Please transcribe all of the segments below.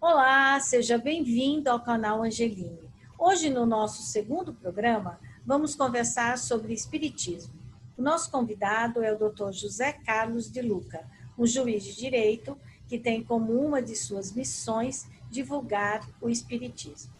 Olá, seja bem-vindo ao canal Angeline. Hoje, no nosso segundo programa, vamos conversar sobre Espiritismo. O nosso convidado é o Dr. José Carlos de Luca, um juiz de direito que tem como uma de suas missões divulgar o Espiritismo.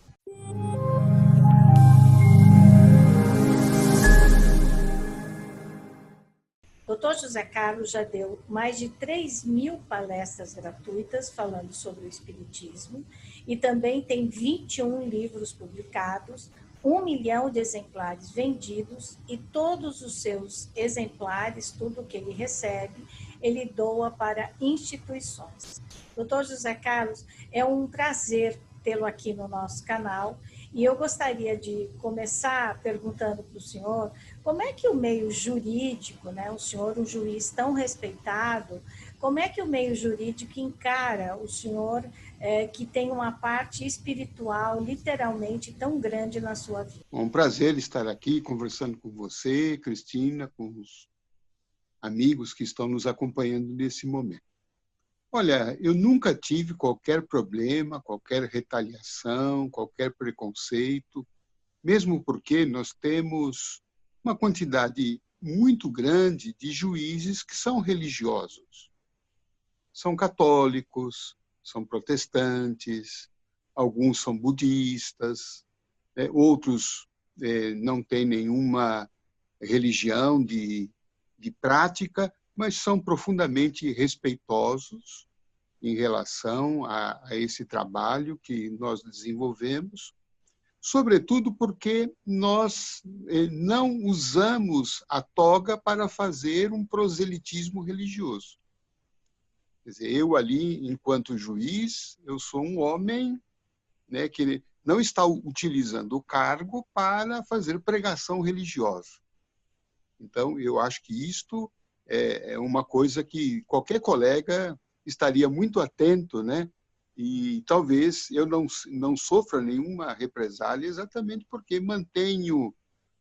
Dr. José Carlos já deu mais de 3 mil palestras gratuitas falando sobre o Espiritismo e também tem 21 livros publicados, um milhão de exemplares vendidos e todos os seus exemplares, tudo que ele recebe, ele doa para instituições. Doutor José Carlos, é um prazer tê-lo aqui no nosso canal e eu gostaria de começar perguntando para o senhor como é que o meio jurídico, né, o senhor, um juiz tão respeitado, como é que o meio jurídico encara o senhor é, que tem uma parte espiritual literalmente tão grande na sua vida? É um prazer estar aqui conversando com você, Cristina, com os amigos que estão nos acompanhando nesse momento. Olha, eu nunca tive qualquer problema, qualquer retaliação, qualquer preconceito, mesmo porque nós temos uma quantidade muito grande de juízes que são religiosos. São católicos, são protestantes, alguns são budistas, né? outros é, não têm nenhuma religião de, de prática, mas são profundamente respeitosos em relação a, a esse trabalho que nós desenvolvemos, sobretudo porque nós eh, não usamos a toga para fazer um proselitismo religioso. Quer dizer, eu ali, enquanto juiz, eu sou um homem né, que não está utilizando o cargo para fazer pregação religiosa. Então, eu acho que isto é, é uma coisa que qualquer colega estaria muito atento, né? E talvez eu não, não sofra nenhuma represália exatamente porque mantenho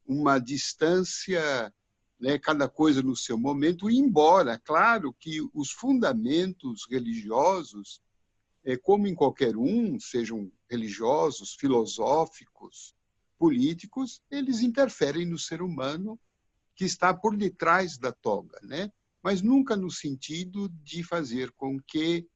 uma distância, né, cada coisa no seu momento, embora, claro, que os fundamentos religiosos, é, como em qualquer um, sejam religiosos, filosóficos, políticos, eles interferem no ser humano que está por detrás da toga, né? mas nunca no sentido de fazer com que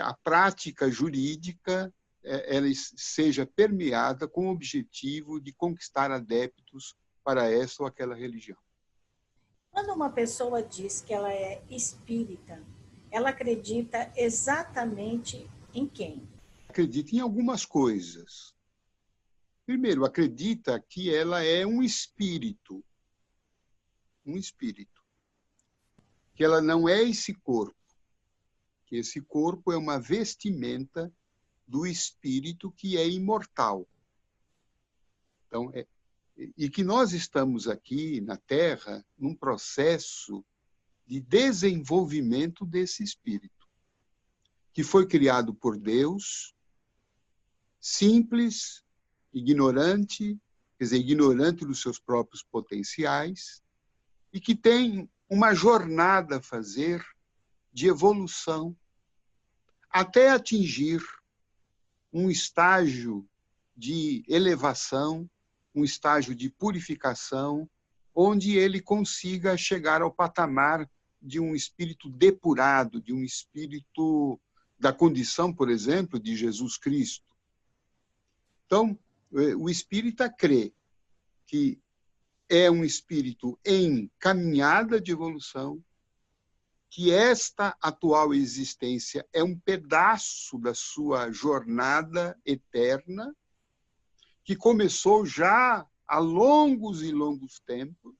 a prática jurídica é, ela seja permeada com o objetivo de conquistar adeptos para essa ou aquela religião. Quando uma pessoa diz que ela é espírita, ela acredita exatamente em quem? Acredita em algumas coisas. Primeiro, acredita que ela é um espírito, um espírito. Que ela não é esse corpo, que esse corpo é uma vestimenta do espírito que é imortal. Então, é, e que nós estamos aqui na Terra num processo de desenvolvimento desse espírito, que foi criado por Deus, simples, ignorante, quer dizer, ignorante dos seus próprios potenciais, e que tem uma jornada a fazer de evolução até atingir um estágio de elevação, um estágio de purificação, onde ele consiga chegar ao patamar de um espírito depurado, de um espírito da condição, por exemplo, de Jesus Cristo. Então, o espírita crê que é um espírito em caminhada de evolução, que esta atual existência é um pedaço da sua jornada eterna, que começou já há longos e longos tempos,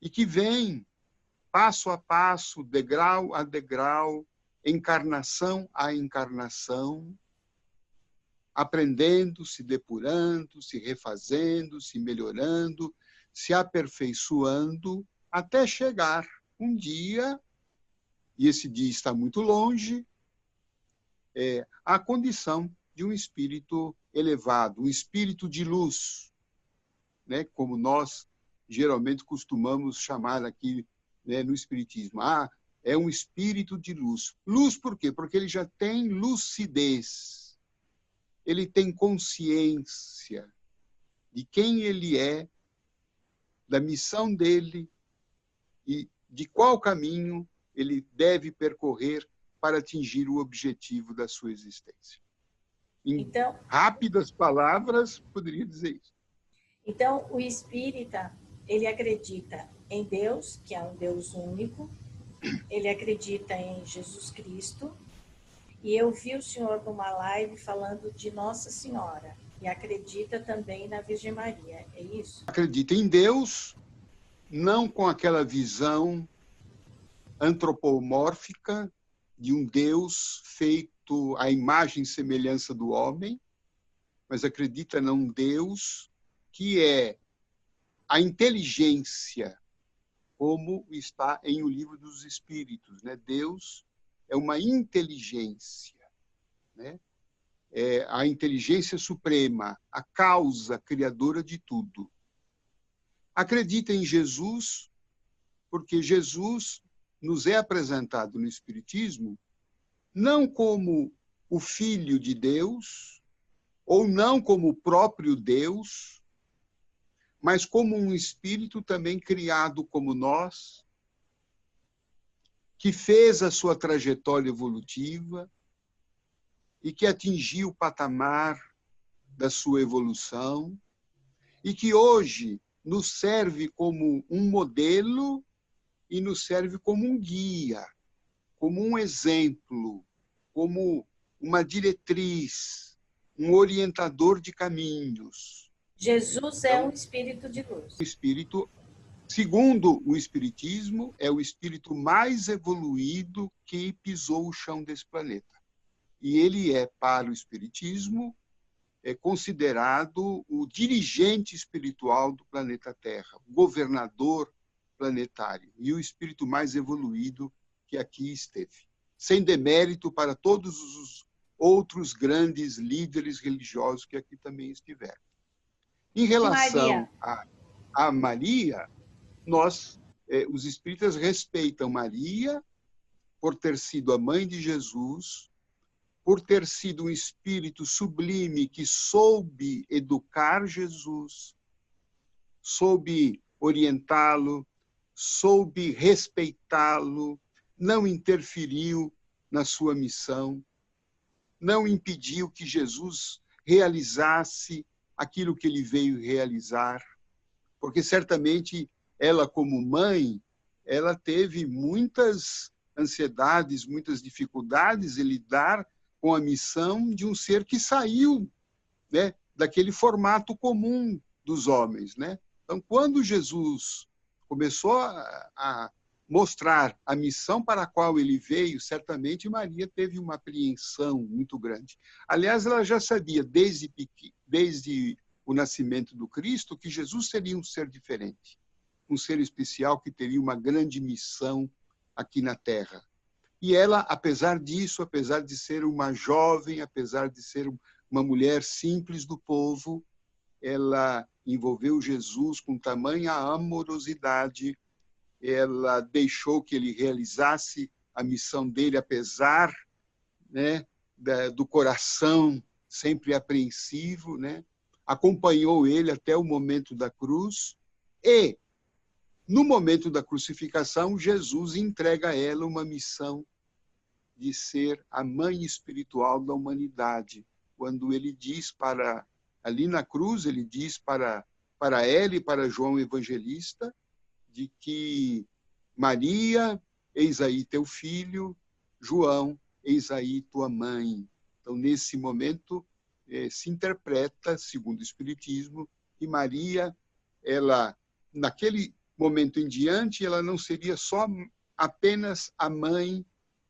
e que vem passo a passo, degrau a degrau, encarnação a encarnação, aprendendo, se depurando, se refazendo, se melhorando, se aperfeiçoando, até chegar um dia, e esse dia está muito longe, é, à condição de um espírito elevado, um espírito de luz, né, como nós geralmente costumamos chamar aqui né, no Espiritismo. Ah, é um espírito de luz. Luz por quê? Porque ele já tem lucidez. Ele tem consciência de quem ele é, da missão dele e de qual caminho ele deve percorrer para atingir o objetivo da sua existência. Em então, rápidas palavras, poderia dizer isso. Então, o espírita, ele acredita em Deus, que é um Deus único, ele acredita em Jesus Cristo, e eu vi o senhor numa live falando de Nossa Senhora, e acredita também na Virgem Maria, é isso? Acredita em Deus, não com aquela visão antropomórfica de um Deus feito à imagem e semelhança do homem, mas acredita num Deus que é a inteligência, como está em o livro dos Espíritos. Né? Deus é uma inteligência, né? é a inteligência suprema, a causa criadora de tudo. Acredita em Jesus, porque Jesus nos é apresentado no Espiritismo não como o Filho de Deus, ou não como o próprio Deus, mas como um espírito também criado como nós, que fez a sua trajetória evolutiva e que atingiu o patamar da sua evolução e que hoje nos serve como um modelo e nos serve como um guia, como um exemplo, como uma diretriz, um orientador de caminhos. Jesus é então, é um espírito de luz. O espírito, segundo o espiritismo, é o espírito mais evoluído que pisou o chão desse planeta. E ele é para o espiritismo é considerado o dirigente espiritual do planeta Terra, o governador planetário e o espírito mais evoluído que aqui esteve. Sem demérito para todos os outros grandes líderes religiosos que aqui também estiveram. Em relação a, a, Maria, nós, eh, os espíritas, respeitam Maria por ter sido a mãe de Jesus, por ter sido um espírito sublime que soube educar Jesus, soube orientá-lo, soube respeitá-lo, não interferiu na sua missão, não impediu que Jesus realizasse aquilo que ele veio realizar, porque certamente ela como mãe, ela teve muitas ansiedades, muitas dificuldades em lidar com a missão de um ser que saiu, né, daquele formato comum dos homens, né? Então, quando Jesus começou a, a mostrar a missão para a qual ele veio, certamente Maria teve uma apreensão muito grande. Aliás, ela já sabia desde, desde o nascimento do Cristo que Jesus seria um ser diferente, um ser especial que teria uma grande missão aqui na Terra. E ela, apesar disso, apesar de ser uma jovem, apesar de ser uma mulher simples do povo, ela envolveu Jesus com tamanha amorosidade, ela deixou que ele realizasse a missão dele, apesar né, do coração sempre apreensivo, né? acompanhou ele até o momento da cruz e, no momento da crucificação, Jesus entrega a ela uma missão de ser a mãe espiritual da humanidade, quando ele diz para ali na cruz ele diz para para ela e para João Evangelista de que Maria, eis aí teu filho, João, eis aí tua mãe. Então, nesse momento, eh, se interpreta, segundo o Espiritismo, que Maria, ela, naquele momento em diante, ela não seria só apenas a mãe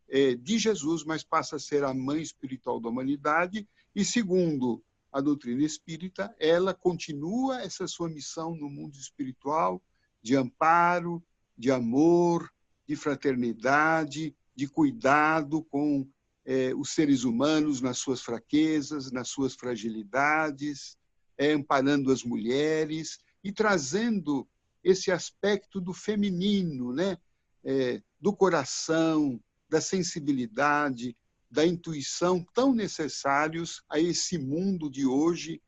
eh, de Jesus, mas passa a ser a mãe espiritual da humanidade. E segundo a doutrina espírita, ela continua essa sua missão no mundo espiritual de amparo, de amor, de fraternidade, de cuidado com é, os seres humanos nas suas fraquezas, nas suas fragilidades, é, amparando as mulheres e trazendo esse aspecto do feminino, né? é, do coração, da sensibilidade, da intuição tão necessários a esse mundo de hoje,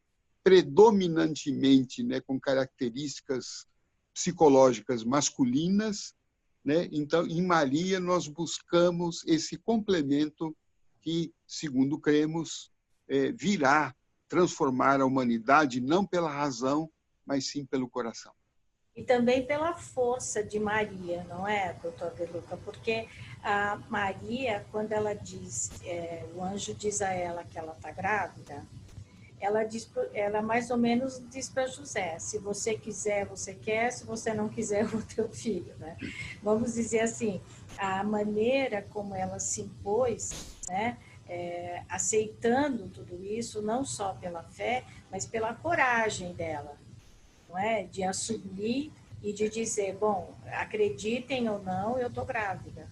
predominantemente né, com características psicológicas masculinas. Né? Então, em Maria, nós buscamos esse complemento que, segundo cremos, é, virá transformar a humanidade não pela razão, mas sim pelo coração. E também pela força de Maria, não é, doutor De? Porque a Maria, quando ela diz, é, o anjo diz a ela que ela está grávida, ela, diz, ela mais ou menos diz para José: se você quiser, você quer, se você não quiser, o teu filho. Né? Vamos dizer assim, a maneira como ela se impôs, né? É, aceitando tudo isso, não só pela fé, mas pela coragem dela, não é? De assumir e de dizer, bom, acreditem ou não, eu estou grávida,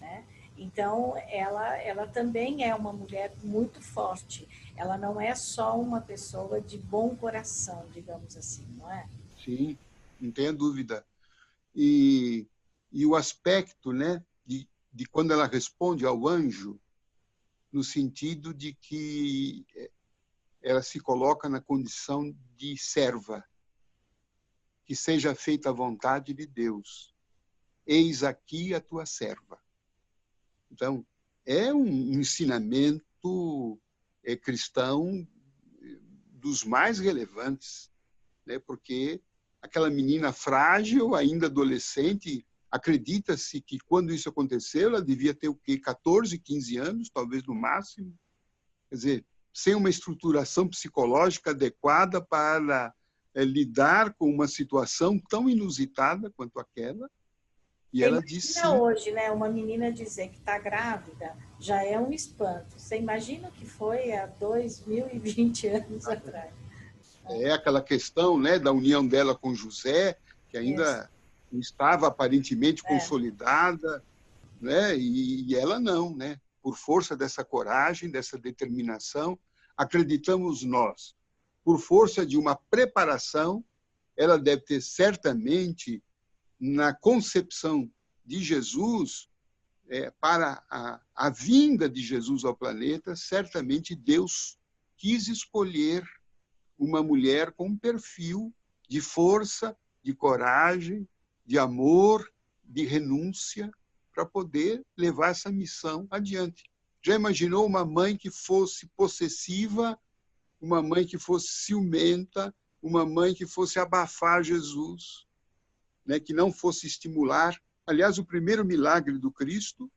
né? Então, ela, ela também é uma mulher muito forte. Ela não é só uma pessoa de bom coração, digamos assim, não é? Sim, não tenha dúvida. E, e o aspecto, né, de, de quando ela responde ao anjo, no sentido de que ela se coloca na condição de serva, que seja feita a vontade de Deus. Eis aqui a tua serva. Então, é um ensinamento é, cristão dos mais relevantes, né? porque aquela menina frágil, ainda adolescente, acredita-se que quando isso aconteceu, ela devia ter o quê? 14, 15 anos, talvez no máximo. Quer dizer, sem uma estruturação psicológica adequada para é, lidar com uma situação tão inusitada quanto aquela. E ela disse. hoje, né? Uma menina dizer que está grávida já é um espanto. Você imagina o que foi há 2020 anos atrás. É aquela questão né, da união dela com José, que ainda Isso. estava aparentemente é. consolidada, né? E, e ela não, né? Por força dessa coragem, dessa determinação, acreditamos nós por força de uma preparação, ela deve ter certamente, na concepção de Jesus, é, para a, a vinda de Jesus ao planeta, certamente Deus quis escolher uma mulher com um perfil de força, de coragem, de amor, de renúncia, para poder levar essa missão adiante. Já imaginou uma mãe que fosse possessiva uma mãe que fosse ciumenta, uma mãe que fosse abafar Jesus, né, que não fosse estimular. Aliás, o primeiro milagre do Cristo,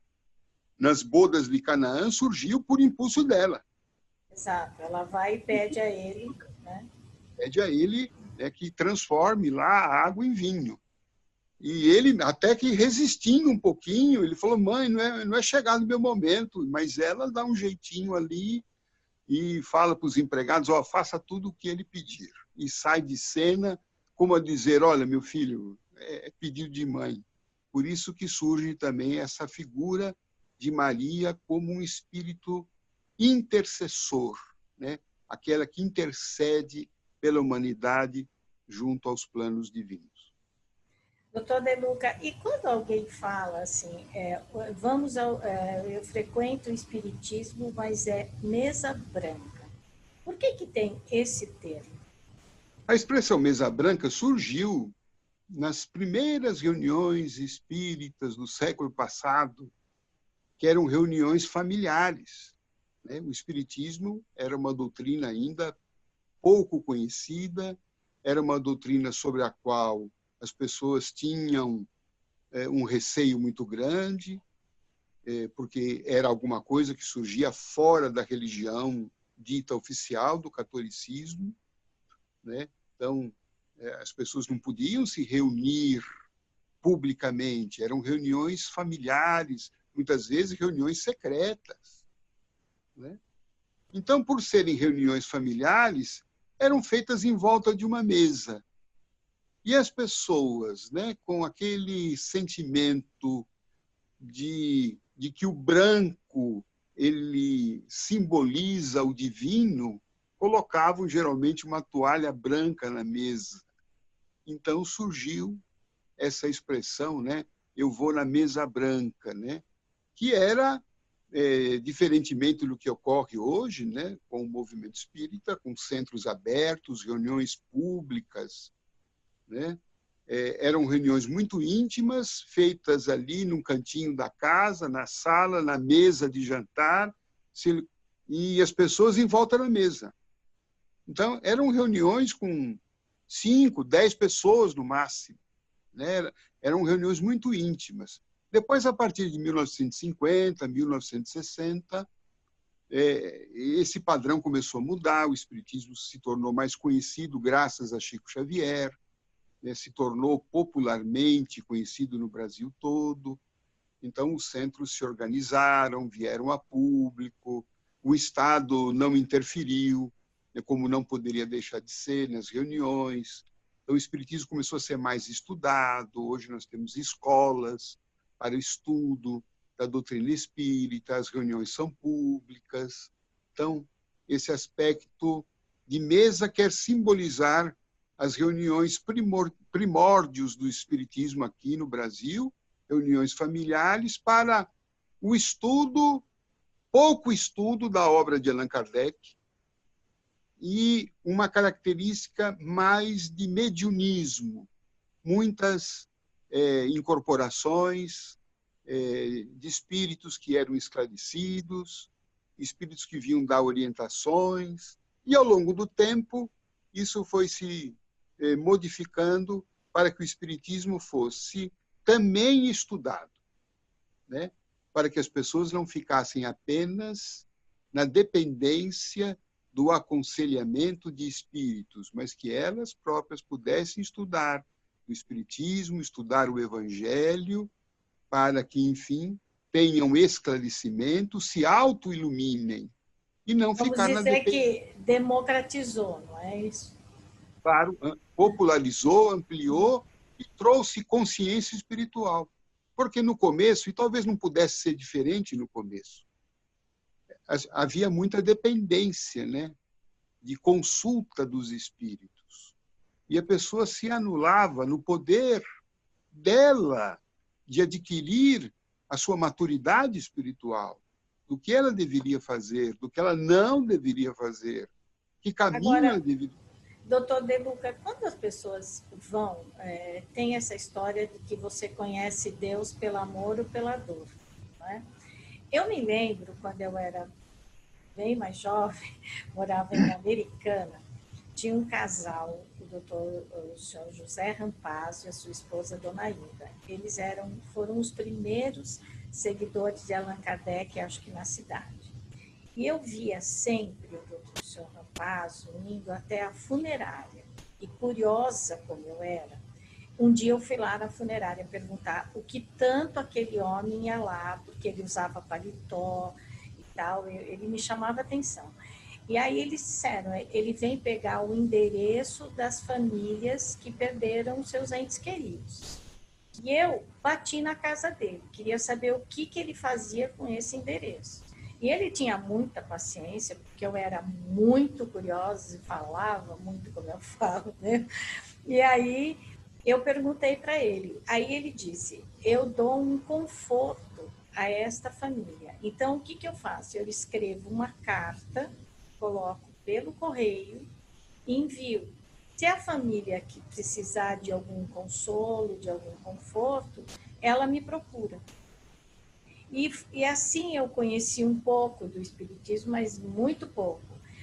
nas bodas de Canaã, surgiu por impulso dela. Exato, ela vai e pede a ele. Né? Pede a ele né, que transforme lá a água em vinho. E ele, até que resistindo um pouquinho, ele falou: mãe, não é, não é chegado o meu momento, mas ela dá um jeitinho ali e fala para os empregados, ó, faça tudo o que ele pedir. E sai de cena como a dizer, olha, meu filho, é, é pedido de mãe. Por isso que surge também essa figura de Maria como um espírito intercessor, né? aquela que intercede pela humanidade junto aos planos divinos. Doutor De Luca, e quando alguém fala assim, é, vamos ao, é, eu frequento o espiritismo, mas é mesa branca. Por que que tem esse termo? A expressão mesa branca surgiu nas primeiras reuniões espíritas do século passado, que eram reuniões familiares. Né? O espiritismo era uma doutrina ainda pouco conhecida, era uma doutrina sobre a qual as pessoas tinham é, um receio muito grande, é, porque era alguma coisa que surgia fora da religião dita oficial do catolicismo, né? Então, é, as pessoas não podiam se reunir publicamente, eram reuniões familiares, muitas vezes reuniões secretas, né? Então, por serem reuniões familiares, eram feitas em volta de uma mesa, e as pessoas, né, com aquele sentimento de, de que o branco ele simboliza o divino, colocavam geralmente uma toalha branca na mesa. Então surgiu essa expressão, né, eu vou na mesa branca, né? que era, é, diferentemente do que ocorre hoje, né? com o movimento espírita, com centros abertos, reuniões públicas, né? É, eram reuniões muito íntimas, feitas ali num cantinho da casa, na sala, na mesa de jantar, e as pessoas em volta da mesa. Então, eram reuniões com cinco, dez pessoas no máximo. Né? Eram reuniões muito íntimas. Depois, a partir de 1950, 1960, é, esse padrão começou a mudar, o Espiritismo se tornou mais conhecido graças a Chico Xavier, né? se tornou popularmente conhecido no Brasil todo. Então, os centros se organizaram, vieram a público, o Estado não interferiu, né, como não poderia deixar de ser nas reuniões. Então, o Espiritismo começou a ser mais estudado. Hoje nós temos escolas para estudo da doutrina espírita, as reuniões são públicas. Então, esse aspecto de mesa quer simbolizar as reuniões primor, primórdios do Espiritismo aqui no Brasil, reuniões familiares, para o estudo, pouco estudo da obra de Allan Kardec, e uma característica mais de mediunismo, muitas é, incorporações é, de espíritos que eram esclarecidos, espíritos que vinham dar orientações, e ao longo do tempo isso foi se é, modificando para que o espiritismo fosse também estudado, né? para que as pessoas não ficassem apenas na dependência do aconselhamento de espíritos, mas que elas próprias pudessem estudar o espiritismo, estudar o evangelho, para que, enfim, tenham esclarecimento, se auto-iluminem e não Vamos ficar na dizer que democratizou, não é isso? Claro, popularizou, ampliou e trouxe consciência espiritual. Porque no começo, e talvez não pudesse ser diferente no começo, havia muita dependência né, de consulta dos espíritos. E a pessoa se anulava no poder dela de adquirir a sua maturidade espiritual, do que ela deveria fazer, do que ela não deveria fazer, que caminho Agora, ela deveria. Doutor De Luca, quando as pessoas vão, é, tem essa história de que você conhece Deus pelo amor ou pela dor, é? Eu me lembro, quando eu era bem mais jovem, morava em Americana, tinha um casal, o doutor o senhor José Rampazzo e a sua esposa, Dona Ida. Eles eram, foram os primeiros seguidores de Allan Kardec, acho que na cidade. E eu via sempre o doutor o senhor Rampazzo indo até a funerária. E curiosa como eu era, um dia eu fui lá na funerária perguntar o que tanto aquele homem ia lá, porque ele usava paletó e tal, ele me chamava atenção. E aí eles disseram, ele vem pegar o endereço das famílias que perderam seus entes queridos. E eu bati na casa dele, queria saber o que, que ele fazia com esse endereço. E ele tinha muita paciência, porque eu era muito curiosa e falava muito como eu falo, né? E aí eu perguntei para ele. Aí ele disse: Eu dou um conforto a esta família. Então, o que, que eu faço? Eu escrevo uma carta, coloco pelo correio envio. Se a família que precisar de algum consolo, de algum conforto, ela me procura. E, e assim eu conheci um pouco do Espiritismo, mas muito pouco.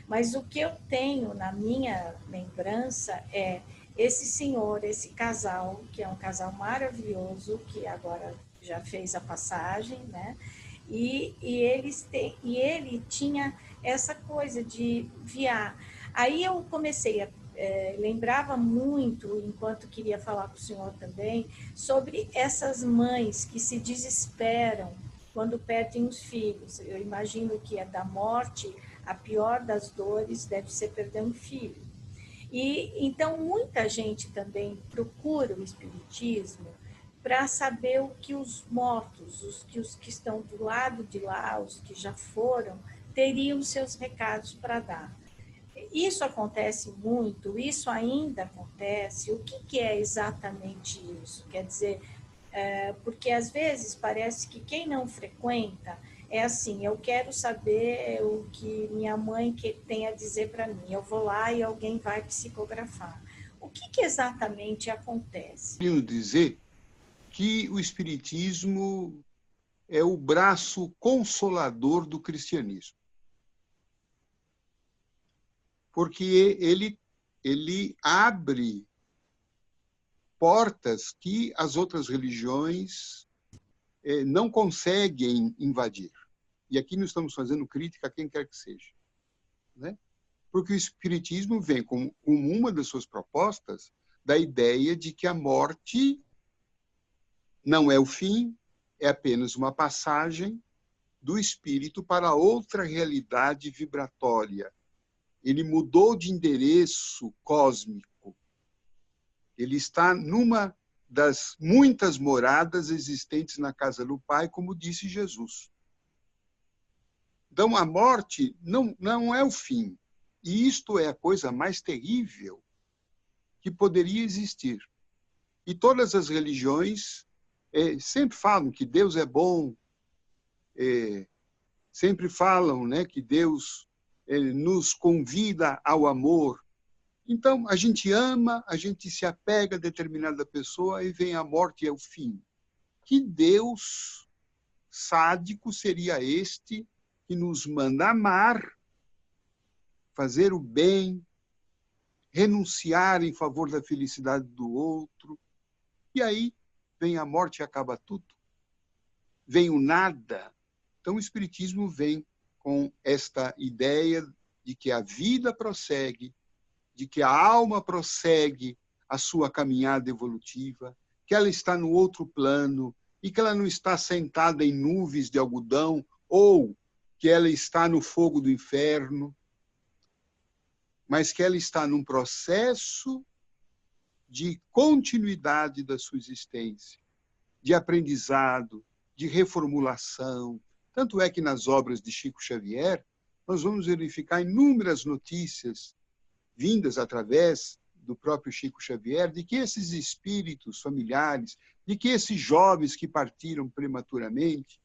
Mas o que eu tenho na minha lembrança é esse senhor, esse casal, que é um casal maravilhoso, que agora já fez a passagem, né? E, e, eles te, e ele tinha essa coisa de viar. Aí eu comecei a é, lembrava muito, enquanto queria falar com o senhor também, sobre essas mães que se desesperam quando perdem os filhos. Eu imagino que é da morte, a pior das dores deve ser perder um filho. E então muita gente também procura o espiritismo para saber o que os mortos, os que os que estão do lado de lá, os que já foram, teriam seus recados para dar. Isso acontece muito, isso ainda acontece. O que, que é exatamente isso? Quer dizer, é, porque às vezes parece que quem não frequenta é assim, eu quero saber o que minha mãe tem a dizer para mim. Eu vou lá e alguém vai psicografar. O que, que exatamente acontece? Quero dizer que o espiritismo é o braço consolador do cristianismo. Porque ele ele abre portas que as outras religiões eh, não conseguem invadir. E aqui não estamos fazendo crítica a quem quer que seja. Né? Porque o Espiritismo vem como, uma das suas propostas da ideia de que a morte não é o fim, é apenas uma passagem do espírito para outra realidade vibratória. Ele mudou de endereço cósmico ele está numa das muitas moradas existentes na casa do Pai, como disse Jesus. Então, a morte não, não é o fim. E isto é a coisa mais terrível que poderia existir. E todas as religiões é, sempre falam que Deus é bom, é, sempre falam né, que Deus é, nos convida ao amor, então, a gente ama, a gente se apega a determinada pessoa e vem a morte e é o fim. Que Deus sádico seria este que nos manda amar, fazer o bem, renunciar em favor da felicidade do outro. E aí vem a morte e acaba tudo. Vem o nada. Então, o Espiritismo vem com esta ideia de que a vida prossegue, de que a alma prossegue a sua caminhada evolutiva, que ela está no outro plano e que ela não está sentada em nuvens de algodão ou que ela está no fogo do inferno, mas que ela está num processo de continuidade da sua existência, de aprendizado, de reformulação. Tanto é que nas obras de Chico Xavier, nós vamos verificar inúmeras notícias vindas através do próprio Chico Xavier, de que esses espíritos familiares, de que esses jovens que partiram prematuramente,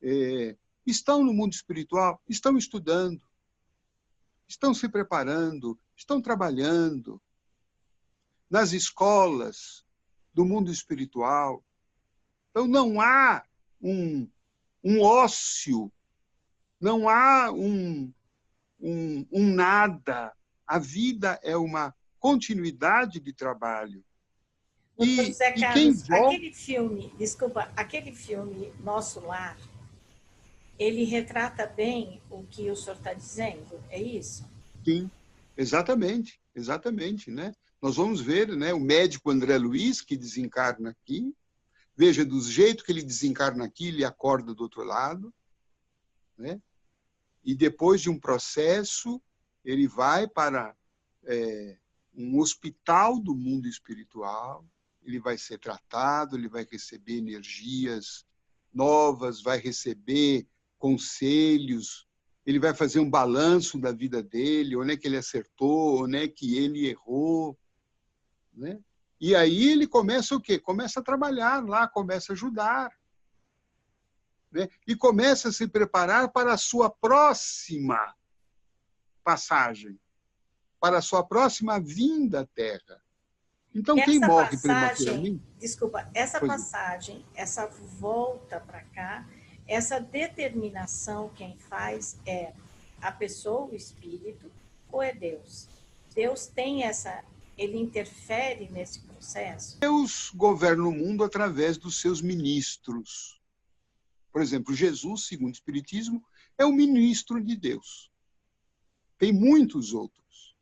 é, estão no mundo espiritual, estão estudando, estão se preparando, estão trabalhando nas escolas do mundo espiritual. Então, não há um, um ócio, não há um, um, um nada a vida é uma continuidade de trabalho. E, José Carlos, quem volta... aquele filme, desculpa, aquele filme Nosso Lar, ele retrata bem o que o senhor está dizendo, é isso? Sim, exatamente, exatamente, né? Nós vamos ver, né, o médico André Luiz que desencarna aqui, veja do jeito que ele desencarna aqui, ele acorda do outro lado, né? E depois de um processo ele vai para é, um hospital do mundo espiritual, ele vai ser tratado, ele vai receber energias novas, vai receber conselhos, ele vai fazer um balanço da vida dele, onde é que ele acertou, onde é que ele errou, né? E aí ele começa o quê? Começa a trabalhar lá, começa a ajudar. Né? E começa a se preparar para a sua próxima passagem para a sua próxima vinda à Terra. Então, essa quem morre passagem, prematuramente. Desculpa, essa passagem, essa volta para cá, essa determinação, quem faz é a pessoa, o espírito, ou é Deus? Deus tem essa. Ele interfere nesse processo? Deus governa o mundo através dos seus ministros. Por exemplo, Jesus, segundo o Espiritismo, é o ministro de Deus. Tem muitos outros.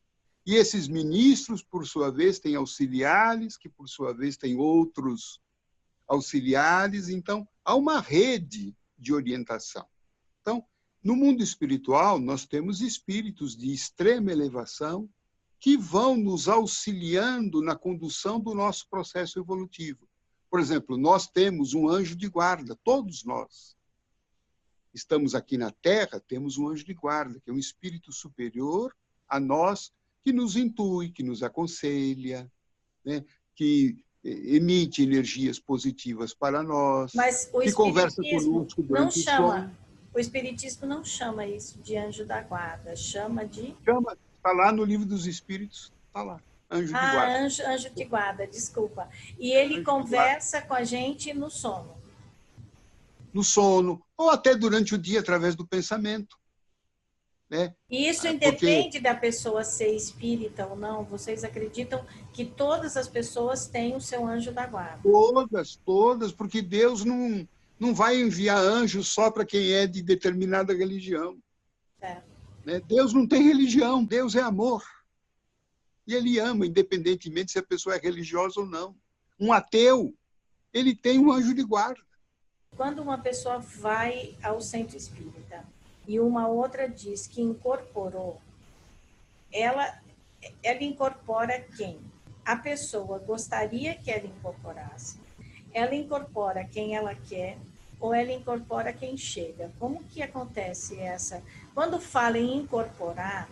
E esses ministros, por sua vez, têm auxiliares, que por sua vez têm outros auxiliares. Então, há uma rede de orientação. Então, no mundo espiritual, nós temos espíritos de extrema elevação que vão nos auxiliando na condução do nosso processo evolutivo. Por exemplo, nós temos um anjo de guarda, todos nós estamos aqui na Terra, temos um anjo de guarda, que é um espírito superior a nós, que nos intui, que nos aconselha, né? que emite energias positivas para nós, Mas o que conversa conosco não chama, o espiritismo não chama isso de anjo da guarda, chama de chama, está lá no livro dos espíritos, está lá. Anjo ah, de guarda. Anjo, anjo de guarda, desculpa. E ele anjo conversa com a gente no sono. No sono, ou até durante o dia, através do pensamento. Né? E isso independe Porque... da pessoa ser espírita ou não? Vocês acreditam que todas as pessoas têm o seu anjo da guarda? Todas, todas, porque Deus não, não vai enviar anjos só para quem é de determinada religião. É. Né? Deus não tem religião, Deus é amor. E ele ama, independentemente se a pessoa é religiosa ou não. Um ateu, ele tem um anjo de guarda. Quando uma pessoa vai ao centro espírita e uma outra diz que incorporou, ela, ela incorpora quem? A pessoa gostaria que ela incorporasse. Ela incorpora quem ela quer ou ela incorpora quem chega. Como que acontece essa? Quando fala em incorporar,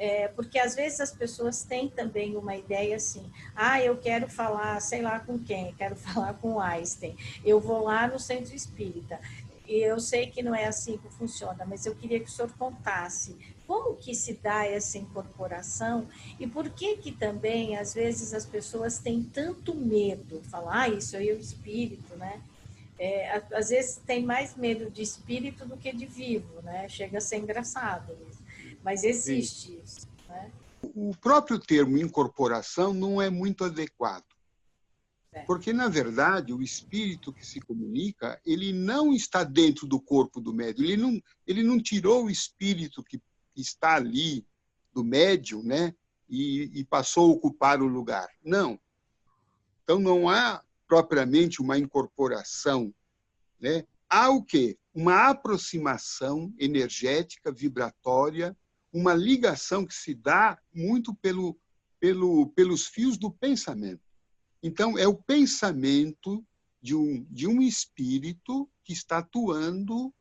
é, porque às vezes as pessoas têm também uma ideia assim, ah, eu quero falar, sei lá com quem, quero falar com Einstein, eu vou lá no centro espírita. E eu sei que não é assim que funciona, mas eu queria que o senhor contasse como que se dá essa incorporação e por que que também, às vezes, as pessoas têm tanto medo, falar, ah, isso aí é o espírito, né? É, às vezes tem mais medo de espírito do que de vivo, né? Chega a ser engraçado isso mas existe Sim. isso. Né? O próprio termo incorporação não é muito adequado. É. Porque, na verdade, o espírito que se comunica, ele não está dentro do corpo do médium. Ele não, ele não tirou o espírito que está ali do médium né, e, e passou a ocupar o lugar. Não. Então, não há propriamente uma incorporação. Né? Há o quê? Uma aproximação energética, vibratória, uma ligação que se dá muito pelo, pelo, pelos fios do pensamento. Então, é o pensamento de um, de um espírito que está atuando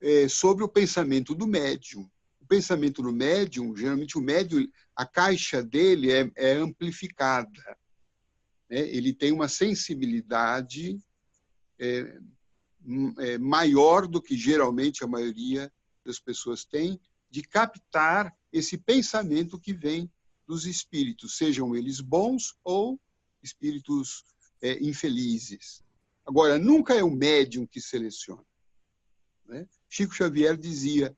é, sobre o pensamento do médium. O pensamento do médium, geralmente o médium, a caixa dele é, é amplificada. Né? Ele tem uma sensibilidade é, é, maior do que geralmente a maioria das pessoas tem, de captar esse pensamento que vem dos espíritos, sejam eles bons ou espíritos é, infelizes. Agora, nunca é o médium que seleciona. Né? Chico Xavier dizia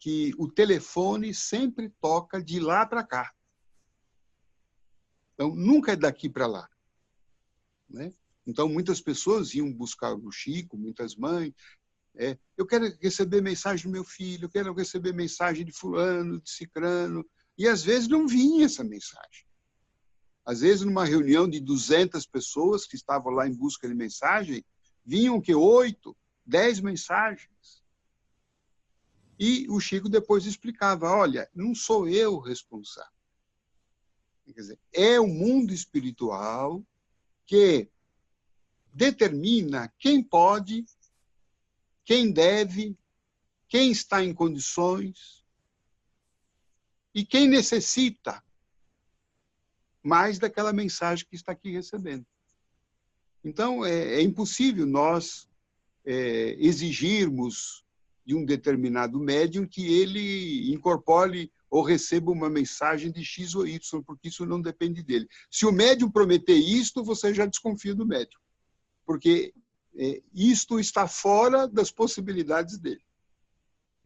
que o telefone sempre toca de lá para cá. Então, nunca é daqui para lá. Né? Então, muitas pessoas iam buscar o Chico, muitas mães, é, eu quero receber mensagem do meu filho, eu quero receber mensagem de fulano, de cicrano. E às vezes não vinha essa mensagem. Às vezes, numa reunião de 200 pessoas que estavam lá em busca de mensagem, vinham que oito, dez mensagens. E o Chico depois explicava: olha, não sou eu responsável. Quer dizer, é o mundo espiritual que determina quem pode quem deve, quem está em condições e quem necessita mais daquela mensagem que está aqui recebendo. Então, é, é impossível nós é, exigirmos de um determinado médium que ele incorpore ou receba uma mensagem de X ou Y, porque isso não depende dele. Se o médium prometer isto, você já desconfia do médium, porque isto está fora das possibilidades dele.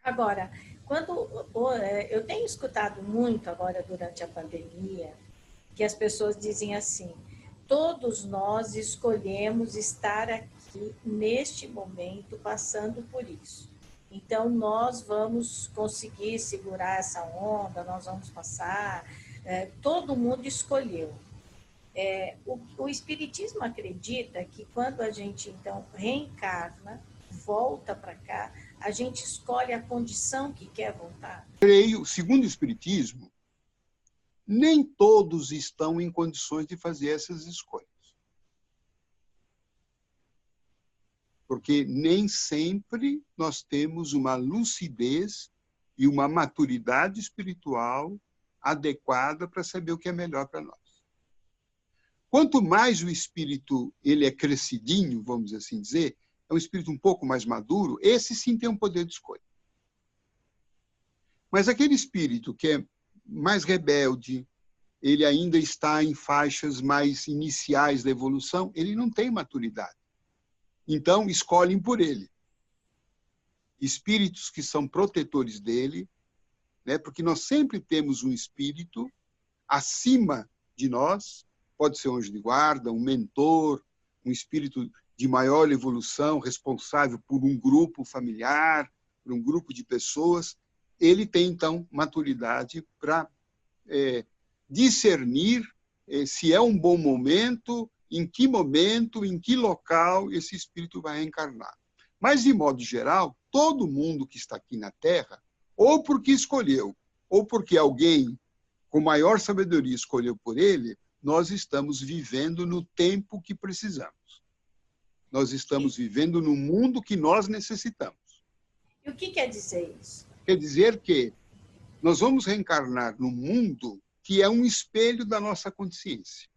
Agora, quando é, eu tenho escutado muito agora durante a pandemia que as pessoas dizem assim: todos nós escolhemos estar aqui neste momento passando por isso. Então nós vamos conseguir segurar essa onda, nós vamos passar. É, todo mundo escolheu. É, o, o Espiritismo acredita que quando a gente, então, reencarna, volta para cá, a gente escolhe a condição que quer voltar? Creio, segundo o Espiritismo, nem todos estão em condições de fazer essas escolhas. Porque nem sempre nós temos uma lucidez e uma maturidade espiritual adequada para saber o que é melhor para nós. Quanto mais o espírito ele é crescidinho, vamos assim dizer, é um espírito um pouco mais maduro, esse sim tem um poder de escolha. Mas aquele espírito que é mais rebelde, ele ainda está em faixas mais iniciais da evolução, ele não tem maturidade. Então, escolhem por ele. Espíritos que são protetores dele, né? porque nós sempre temos um espírito acima de nós, pode ser um anjo de guarda, um mentor, um espírito de maior evolução, responsável por um grupo familiar, por um grupo de pessoas, ele tem, então, maturidade para é, discernir é, se é um bom momento, em que momento, em que local esse espírito vai reencarnar. Mas, de modo geral, todo mundo que está aqui na Terra, ou porque escolheu, ou porque alguém com maior sabedoria escolheu por ele, nós estamos vivendo no tempo que precisamos. Nós estamos vivendo no mundo que nós necessitamos. E o que quer dizer isso? Quer dizer que nós vamos reencarnar no mundo que é um espelho da nossa consciência.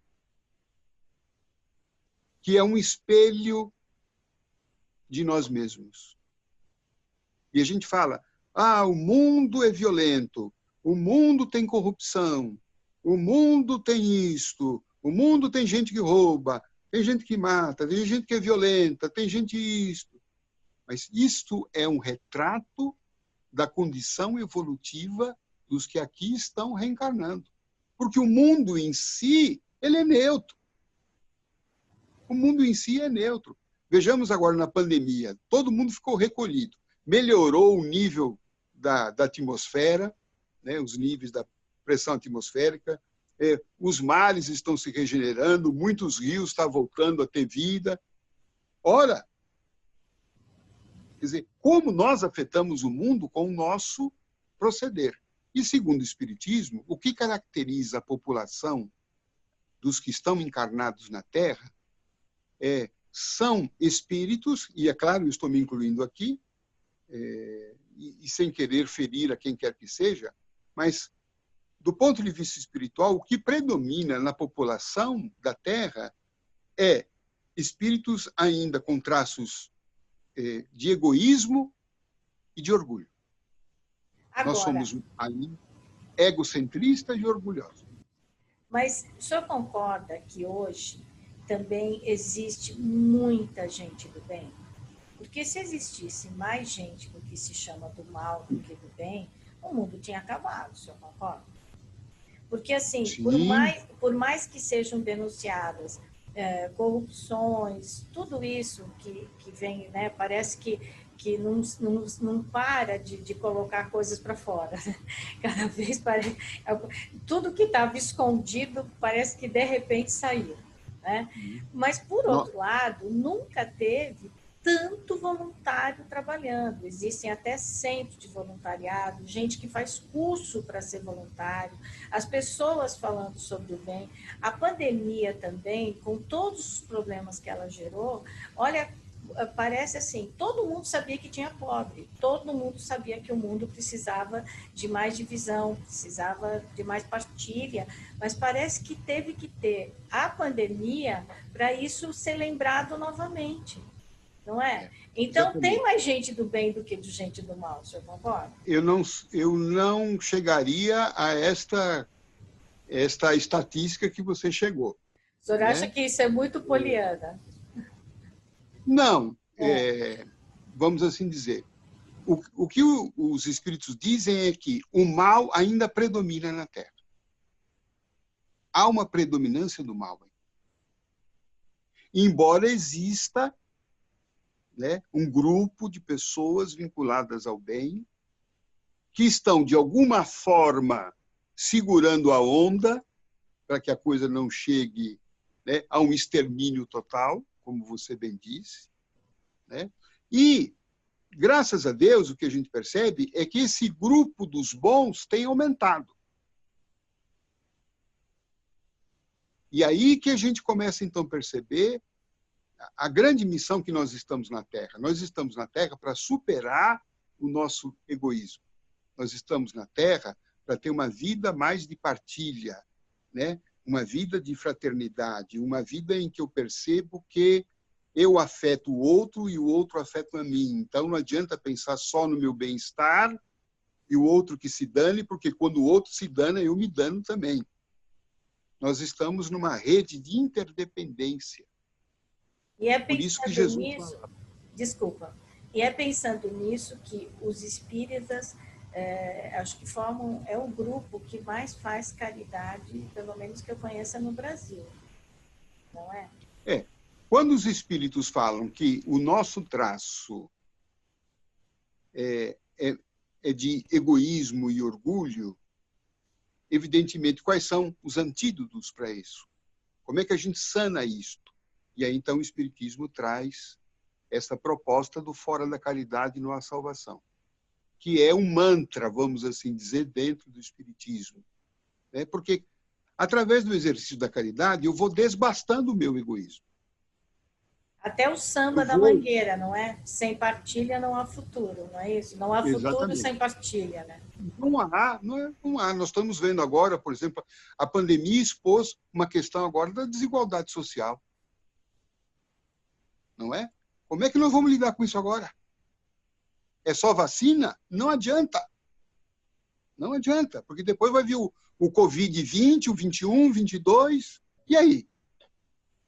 Que é um espelho de nós mesmos. E a gente fala: ah, o mundo é violento, o mundo tem corrupção, o mundo tem isto, o mundo tem gente que rouba, tem gente que mata, tem gente que é violenta, tem gente isto. Mas isto é um retrato da condição evolutiva dos que aqui estão reencarnando. Porque o mundo em si, ele é neutro. O mundo em si é neutro. Vejamos agora na pandemia, todo mundo ficou recolhido. Melhorou o nível da, da atmosfera, né, os níveis da pressão atmosférica, é, os mares estão se regenerando, muitos rios estão voltando a ter vida. Ora, Quer dizer, como nós afetamos o mundo com o nosso proceder. E segundo o Espiritismo, o que caracteriza a população dos que estão encarnados na Terra é, são espíritos, e é claro, eu estou me incluindo aqui, é, e, e sem querer ferir a quem quer que seja, mas do ponto de vista espiritual, o que predomina na população da Terra é espíritos ainda com traços é, de egoísmo e de orgulho. Agora, Nós somos ali egocentristas e orgulhosos. Mas o senhor concorda que hoje também existe muita gente do bem? Porque se existisse mais gente do que se chama do mal do que do bem, o mundo tinha acabado, o senhor concorda? Porque, assim, por mais, por mais que sejam denunciadas é, corrupções, tudo isso que, que vem, né? Parece que, que não, não, não para de, de colocar coisas para fora. Cada vez parece. Tudo que estava escondido parece que de repente saiu. Né? Mas, por outro lado, nunca teve tanto voluntário trabalhando. Existem até centros de voluntariado, gente que faz curso para ser voluntário, as pessoas falando sobre o bem. A pandemia também, com todos os problemas que ela gerou, olha, parece assim, todo mundo sabia que tinha pobre, todo mundo sabia que o mundo precisava de mais divisão, precisava de mais partilha, mas parece que teve que ter a pandemia para isso ser lembrado novamente não é? é então, Exatamente. tem mais gente do bem do que de gente do mal, o senhor concorda? Eu não, eu não chegaria a esta, esta estatística que você chegou. O senhor né? acha que isso é muito poliana? Não. É. É, vamos assim dizer. O, o que o, os espíritos dizem é que o mal ainda predomina na Terra. Há uma predominância do mal. Embora exista né, um grupo de pessoas vinculadas ao bem, que estão, de alguma forma, segurando a onda, para que a coisa não chegue né, a um extermínio total, como você bem disse. Né? E, graças a Deus, o que a gente percebe é que esse grupo dos bons tem aumentado. E aí que a gente começa, então, a perceber a grande missão que nós estamos na Terra. Nós estamos na Terra para superar o nosso egoísmo. Nós estamos na Terra para ter uma vida mais de partilha, né? uma vida de fraternidade, uma vida em que eu percebo que eu afeto o outro e o outro afeta a mim. Então não adianta pensar só no meu bem-estar e o outro que se dane, porque quando o outro se dana, eu me dano também. Nós estamos numa rede de interdependência. E é Por isso que Jesus nisso, fala. desculpa. E é pensando nisso que os espíritas é, acho que formam é o grupo que mais faz caridade, pelo menos que eu conheça no Brasil, não é? É. Quando os espíritos falam que o nosso traço é, é, é de egoísmo e orgulho, evidentemente, quais são os antídotos para isso? Como é que a gente sana isto? E aí, então, o Espiritismo traz essa proposta do fora da caridade não há salvação que é um mantra, vamos assim dizer, dentro do Espiritismo. Né? Porque, através do exercício da caridade, eu vou desbastando o meu egoísmo. Até o samba da mangueira, não é? Sem partilha não há futuro, não é isso? Não há futuro Exatamente. sem partilha, né? Não há, não, é, não há. Nós estamos vendo agora, por exemplo, a pandemia expôs uma questão agora da desigualdade social. Não é? Como é que nós vamos lidar com isso agora? é só vacina, não adianta. Não adianta, porque depois vai vir o, o Covid-20, o 21, 22, e aí?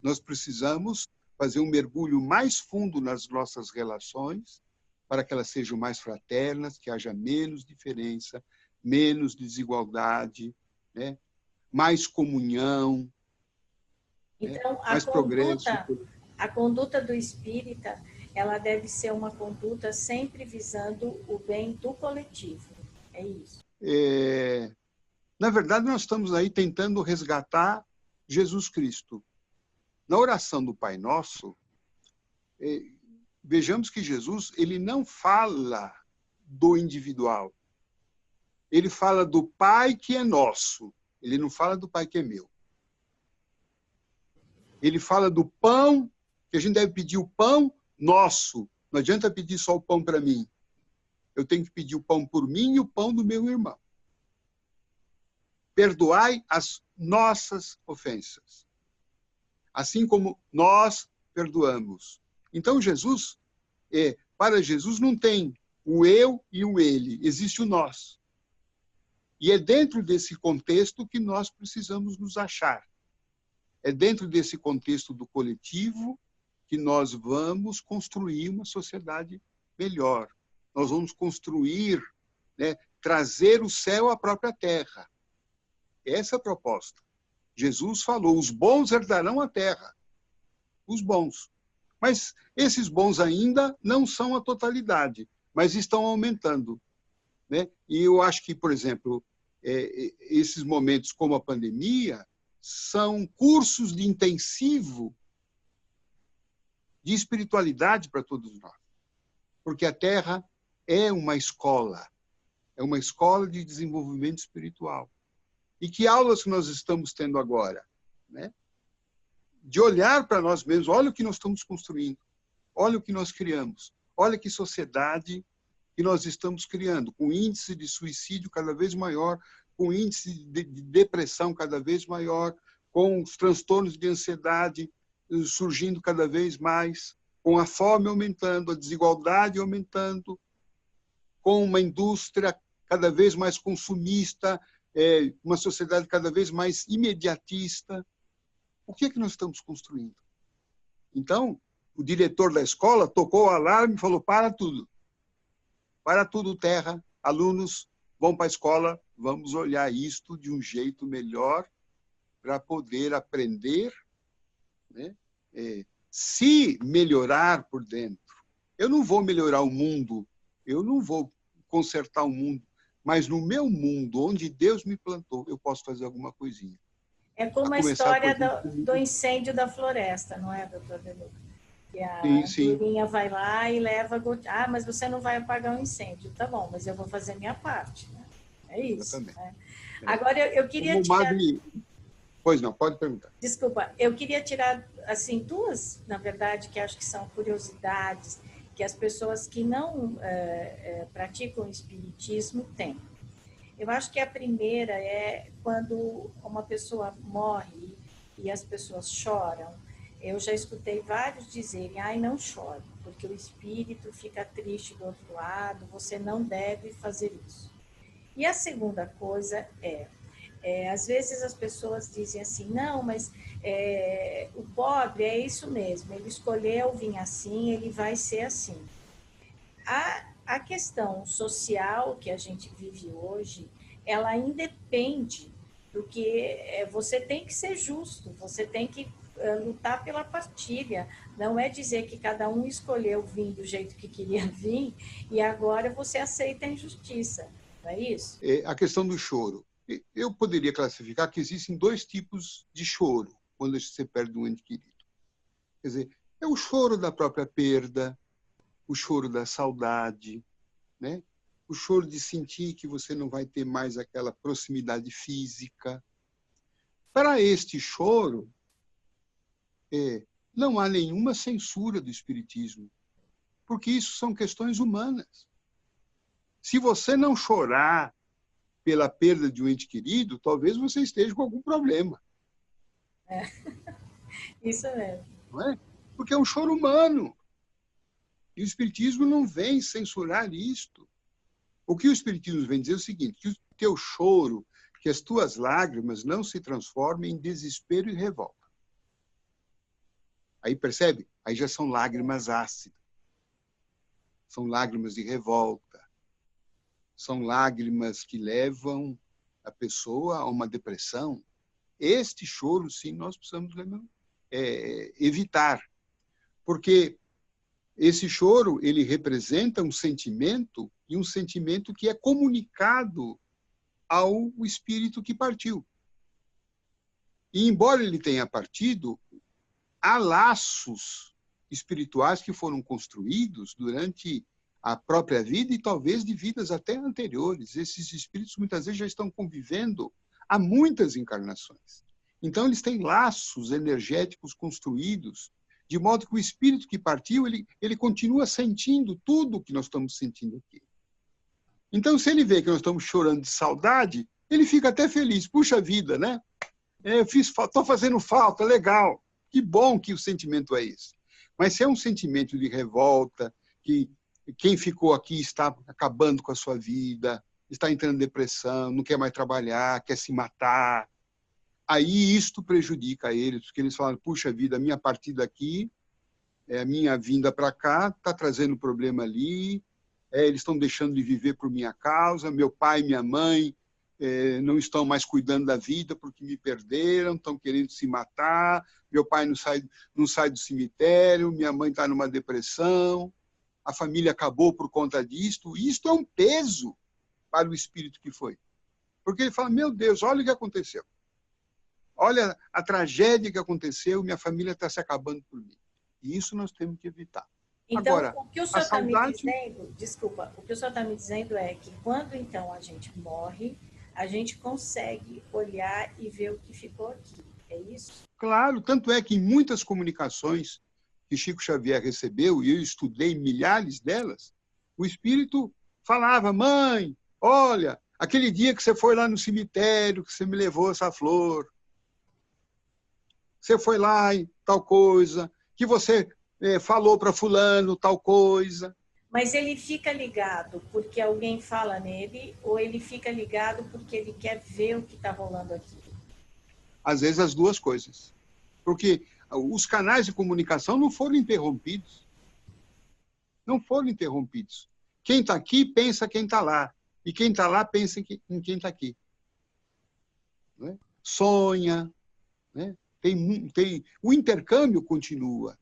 Nós precisamos fazer um mergulho mais fundo nas nossas relações para que elas sejam mais fraternas, que haja menos diferença, menos desigualdade, né? mais comunhão, né? então, né? mais conduta, progresso. A conduta do espírita ela deve ser uma conduta sempre visando o bem do coletivo. É isso. É, na verdade, nós estamos aí tentando resgatar Jesus Cristo. Na oração do Pai Nosso, é, vejamos que Jesus ele não fala do individual. Ele fala do Pai que é nosso. Ele não fala do Pai que é meu. Ele fala do pão, que a gente deve pedir o pão nosso. Não adianta pedir só o pão para mim. Eu tenho que pedir o pão por mim e o pão do meu irmão. Perdoai as nossas ofensas, assim como nós perdoamos. Então, Jesus, é, para Jesus, não tem o eu e o ele, existe o nós. E é dentro desse contexto que nós precisamos nos achar. É dentro desse contexto do coletivo que nós vamos construir uma sociedade melhor. Nós vamos construir, né, trazer o céu à própria terra. Essa é a proposta. Jesus falou: os bons herdarão a terra. Os bons. Mas esses bons ainda não são a totalidade, mas estão aumentando. Né? E eu acho que, por exemplo, é, esses momentos como a pandemia são cursos de intensivo de espiritualidade para todos nós. Porque a Terra é uma escola, é uma escola de desenvolvimento espiritual. E que aulas que nós estamos tendo agora? Né? De olhar para nós mesmos, olha o que nós estamos construindo, olha o que nós criamos, olha que sociedade que nós estamos criando, com índice de suicídio cada vez maior, com índice de depressão cada vez maior, com os transtornos de ansiedade surgindo cada vez mais, com a fome aumentando, a desigualdade aumentando, com uma indústria cada vez mais consumista, é, uma sociedade cada vez mais imediatista. O que é que nós estamos construindo? Então, o diretor da escola tocou o alarme e falou: para tudo. Para tudo, terra, alunos vão para a escola, vamos olhar isto de um jeito melhor para poder aprender né, é, se melhorar por dentro, eu não vou melhorar o mundo, eu não vou consertar o mundo, mas no meu mundo, onde Deus me plantou, eu posso fazer alguma coisinha. É como a, a história do, do, incêndio da floresta, não é, doutor Deluca? Que a sim. vai lá e leva... Ah, mas você não vai apagar o um incêndio. Tá bom, mas eu vou fazer a minha parte. Né? É isso. Né? Agora, eu, eu queria como tirar... Madre, Pois não, pode perguntar. Desculpa, eu queria tirar assim duas, na verdade, que acho que são curiosidades que as pessoas que não é, é, praticam o espiritismo têm. Eu acho que a primeira é quando uma pessoa morre e as pessoas choram. Eu já escutei vários dizerem: ai, não chore, porque o espírito fica triste do outro lado, você não deve fazer isso. E a segunda coisa é, é às vezes as pessoas dizem assim: não, mas é, o pobre é isso mesmo, ele escolheu vir assim, ele vai ser assim. A, a questão social que a gente vive hoje, ela independe do que é, você tem que ser justo, você tem que é, lutar pela partilha. Não é dizer que cada um escolheu vir do jeito que queria vir e agora você aceita a injustiça. Não é isso? É, a questão do choro. Eu poderia classificar que existem dois tipos de choro quando você perde um ente querido. Quer dizer, é o choro da própria perda, o choro da saudade, né? o choro de sentir que você não vai ter mais aquela proximidade física. Para este choro, é, não há nenhuma censura do Espiritismo, porque isso são questões humanas. Se você não chorar pela perda de um ente querido, talvez você esteja com algum problema. É. Isso mesmo. Não é? Porque é um choro humano. E o Espiritismo não vem censurar isto. O que o Espiritismo vem dizer é o seguinte: que o teu choro, que as tuas lágrimas não se transformem em desespero e revolta. Aí percebe? Aí já são lágrimas ácidas. São lágrimas de revolta. São lágrimas que levam a pessoa a uma depressão. Este choro, sim, nós precisamos é, evitar. Porque esse choro, ele representa um sentimento e um sentimento que é comunicado ao espírito que partiu. E embora ele tenha partido, há laços espirituais que foram construídos durante a própria vida e talvez de vidas até anteriores. Esses espíritos muitas vezes já estão convivendo há muitas encarnações. Então eles têm laços energéticos construídos de modo que o espírito que partiu, ele, ele continua sentindo tudo o que nós estamos sentindo aqui. Então, se ele vê que nós estamos chorando de saudade, ele fica até feliz. Puxa vida, né? É, eu estou fazendo falta, legal. Que bom que o sentimento é esse. Mas se é um sentimento de revolta, que quem ficou aqui está acabando com a sua vida, está entrando em depressão, não quer mais trabalhar, quer se matar, aí isto prejudica eles, porque eles falam, puxa vida, a minha partida aqui, é, a minha vinda para cá está trazendo problema ali, é, eles estão deixando de viver por minha causa, meu pai e minha mãe é, não estão mais cuidando da vida porque me perderam, estão querendo se matar, meu pai não sai, não sai do cemitério, minha mãe está numa depressão, a família acabou por conta disto. Isto é um peso para o espírito que foi. Porque ele fala, meu Deus, olha o que aconteceu. Olha a tragédia que aconteceu, minha família está se acabando por mim. E isso nós temos que evitar. Então, Agora, o que o senhor está saudade... me dizendo, desculpa, o que o senhor está me dizendo é que quando então a gente morre, a gente consegue olhar e ver o que ficou aqui. É isso? Claro, tanto é que em muitas comunicações que Chico Xavier recebeu, e eu estudei milhares delas, o espírito falava: mãe, olha, aquele dia que você foi lá no cemitério, que você me levou essa flor, você foi lá e tal coisa, que você é, falou para fulano tal coisa. Mas ele fica ligado porque alguém fala nele ou ele fica ligado porque ele quer ver o que está rolando aqui? Às vezes as duas coisas. Porque os canais de comunicação não foram interrompidos. Não foram interrompidos. Quem está aqui pensa quem está lá. E quem está lá pensa em quem está aqui. É? Sonha, né? tem, tem, o intercâmbio continua.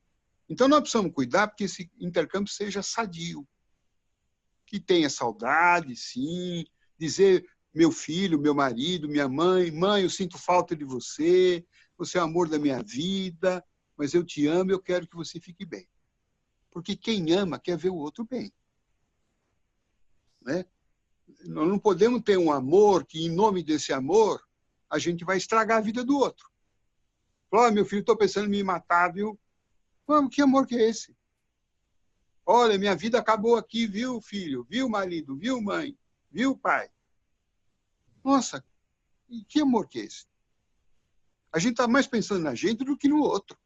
Então nós precisamos cuidar porque esse intercâmbio seja sadio. Que tenha saudade, sim, dizer meu filho, meu marido, minha mãe, mãe, eu sinto falta de você, você é o amor da minha vida, mas eu te amo e eu quero que você fique bem. Porque quem ama quer ver o outro bem. Né? Nós não podemos ter um amor que, em nome desse amor, a gente vai estragar a vida do outro. Falou, oh, meu filho, estou pensando em me matar, viu? Vamos, que amor que é esse? Olha, minha vida acabou aqui, viu, filho? Viu, marido? Viu, mãe? Viu, pai? Nossa, que amor que é esse? A gente está mais pensando na gente do que no outro.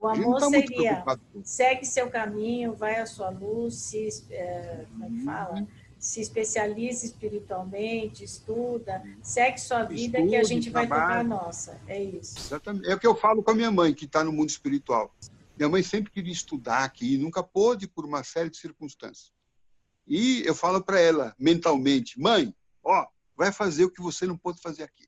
O amor tá seria segue seu caminho, vai à sua luz, se, é, como é que fala? Se especialize espiritualmente, estuda, segue sua vida Estude, que a gente vai tocar a nossa. É isso. Exatamente. É o que eu falo com a minha mãe, que está no mundo espiritual. Minha mãe sempre queria estudar aqui, nunca pôde por uma série de circunstâncias. E eu falo para ela mentalmente, mãe, ó, vai fazer o que você não pôde fazer aqui.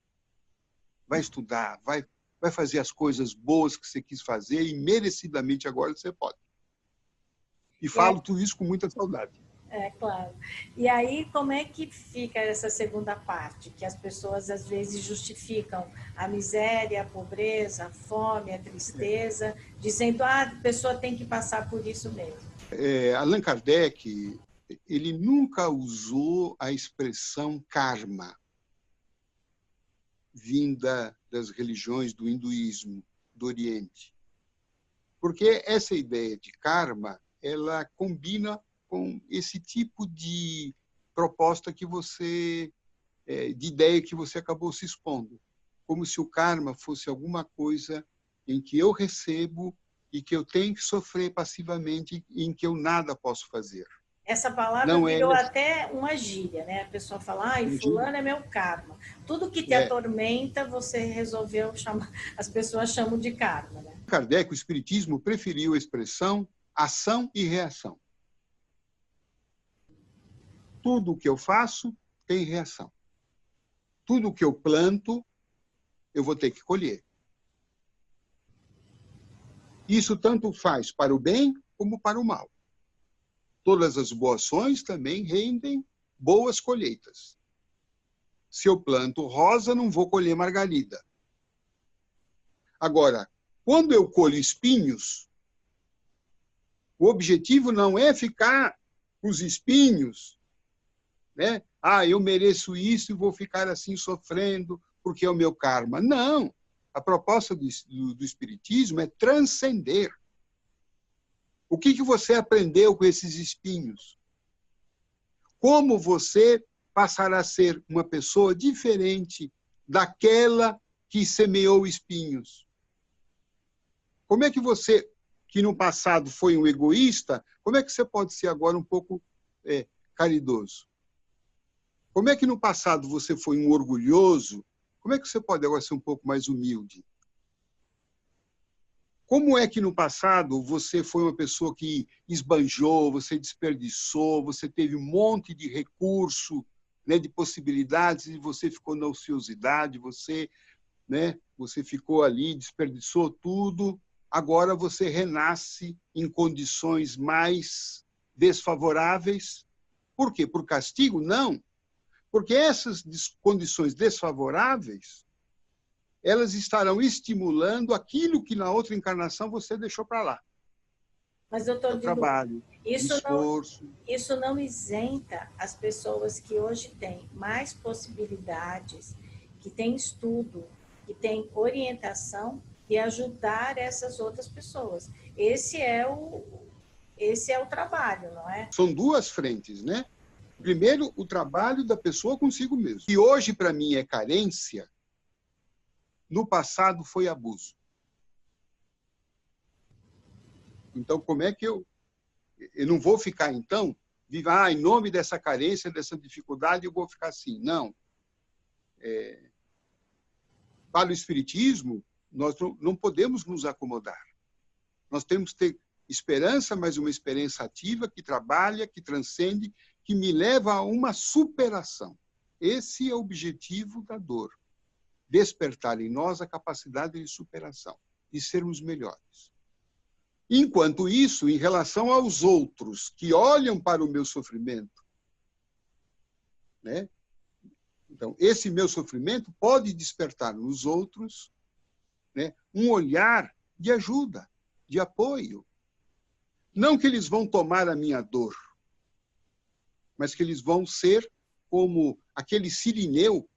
Vai estudar, vai vai fazer as coisas boas que você quis fazer e merecidamente agora você pode. E falo é, tudo isso com muita saudade. É, claro. E aí, como é que fica essa segunda parte? Que as pessoas, às vezes, justificam a miséria, a pobreza, a fome, a tristeza, é. dizendo, ah, a pessoa tem que passar por isso mesmo. É, Allan Kardec, ele nunca usou a expressão karma vinda das religiões do hinduísmo do Oriente. Porque essa ideia de karma, ela combina com esse tipo de proposta que você, é, de ideia que você acabou se expondo. Como se o karma fosse alguma coisa em que eu recebo e que eu tenho que sofrer passivamente e em que eu nada posso fazer. Essa palavra não é virou é... até uma gíria, né? A pessoa fala, ai, fulano é meu karma. Tudo que te é. atormenta, você resolveu chamar, as pessoas chamam de karma, né? Kardec, o Espiritismo, preferiu a expressão ação e reação. Tudo que eu faço tem reação. Tudo que eu planto, eu vou ter que colher. Isso tanto faz para o bem como para o mal todas as boas ações também rendem boas colheitas. Se eu planto rosa, não vou colher margarida. Agora, quando eu colho espinhos, o objetivo não é ficar com os espinhos, né? Ah, eu mereço isso e vou ficar assim sofrendo porque é o meu karma. Não. A proposta do, do, do Espiritismo é transcender. O que, que você aprendeu com esses espinhos? Como você passará a ser uma pessoa diferente daquela que semeou espinhos? Como é que você, que no passado foi um egoísta, como é que você pode ser agora um pouco é, caridoso? Como é que no passado você foi um orgulhoso? Como é que você pode agora ser um pouco mais humilde? Como é que no passado você foi uma pessoa que esbanjou, você desperdiçou, você teve um monte de recurso, né, de possibilidades e você ficou na ociosidade, você, né, você ficou ali, desperdiçou tudo. Agora você renasce em condições mais desfavoráveis. Por quê? Por castigo? Não. Porque essas condições desfavoráveis elas estarão estimulando aquilo que na outra encarnação você deixou para lá. Mas, doutor, o trabalho, isso esforço. Não, isso não isenta as pessoas que hoje têm mais possibilidades, que têm estudo, que têm orientação e ajudar essas outras pessoas. Esse é o esse é o trabalho, não é? São duas frentes, né? Primeiro, o trabalho da pessoa consigo mesmo. E hoje para mim é carência, no passado foi abuso. Então, como é que eu. Eu não vou ficar, então, ah, em nome dessa carência, dessa dificuldade, eu vou ficar assim. Não. É, para o Espiritismo, nós não podemos nos acomodar. Nós temos que ter esperança, mas uma esperança ativa que trabalha, que transcende, que me leva a uma superação. Esse é o objetivo da dor despertar em nós a capacidade de superação, de sermos melhores. Enquanto isso, em relação aos outros que olham para o meu sofrimento, né? Então, esse meu sofrimento pode despertar nos outros né, um olhar de ajuda, de apoio. Não que eles vão tomar a minha dor, mas que eles vão ser como aquele sirineu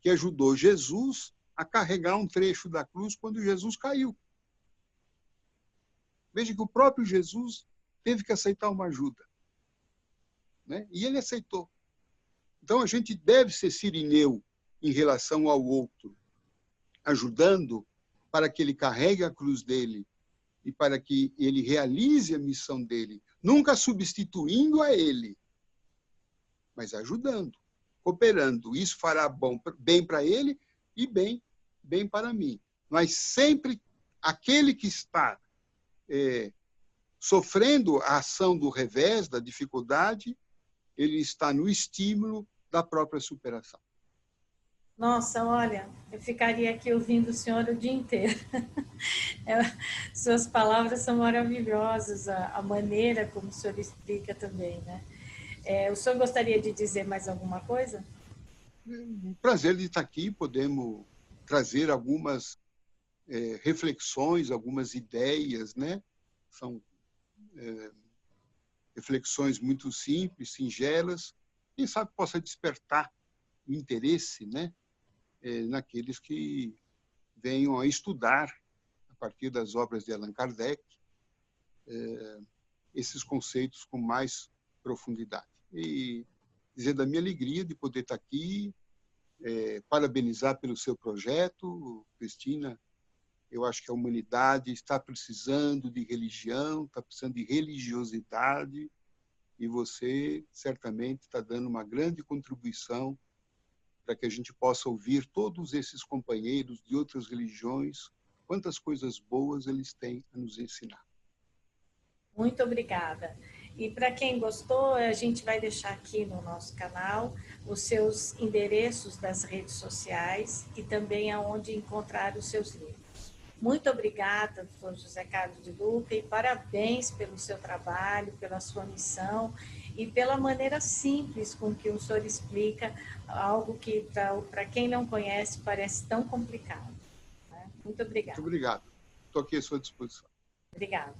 que ajudou Jesus a carregar um trecho da cruz quando Jesus caiu. Veja que o próprio Jesus teve que aceitar uma ajuda. Né? E ele aceitou. Então, a gente deve ser sirineu em relação ao outro, ajudando para que ele carregue a cruz dele e para que ele realize a missão dele, nunca substituindo a ele, mas ajudando, cooperando. Isso fará bom, bem para ele e bem, bem para mim. Mas sempre aquele que está é, sofrendo a ação do revés, da dificuldade, ele está no estímulo da própria superação. Nossa, olha, eu ficaria aqui ouvindo o senhor o dia inteiro. É, suas palavras são maravilhosas, a, a, maneira como o senhor explica também, né? É, o senhor gostaria de dizer mais alguma coisa? Um prazer de estar aqui, podemos trazer algumas é, reflexões, algumas ideias, né? São é, reflexões muito simples, singelas, quem sabe possa despertar o interesse, né? É, naqueles que venham a estudar, a partir das obras de Allan Kardec, é, esses conceitos com mais profundidade. E dizer da minha alegria de poder estar aqui, é, parabenizar pelo seu projeto, Cristina. Eu acho que a humanidade está precisando de religião, está precisando de religiosidade, e você certamente está dando uma grande contribuição para que a gente possa ouvir todos esses companheiros de outras religiões, quantas coisas boas eles têm a nos ensinar. Muito obrigada. E para quem gostou, a gente vai deixar aqui no nosso canal os seus endereços das redes sociais e também aonde encontrar os seus livros. Muito obrigada, doutor José Carlos de Luca, e parabéns pelo seu trabalho, pela sua missão e pela maneira simples com que o senhor explica algo que, para quem não conhece, parece tão complicado. Né? Muito obrigada. Muito obrigado. Estou aqui à sua disposição. Obrigada.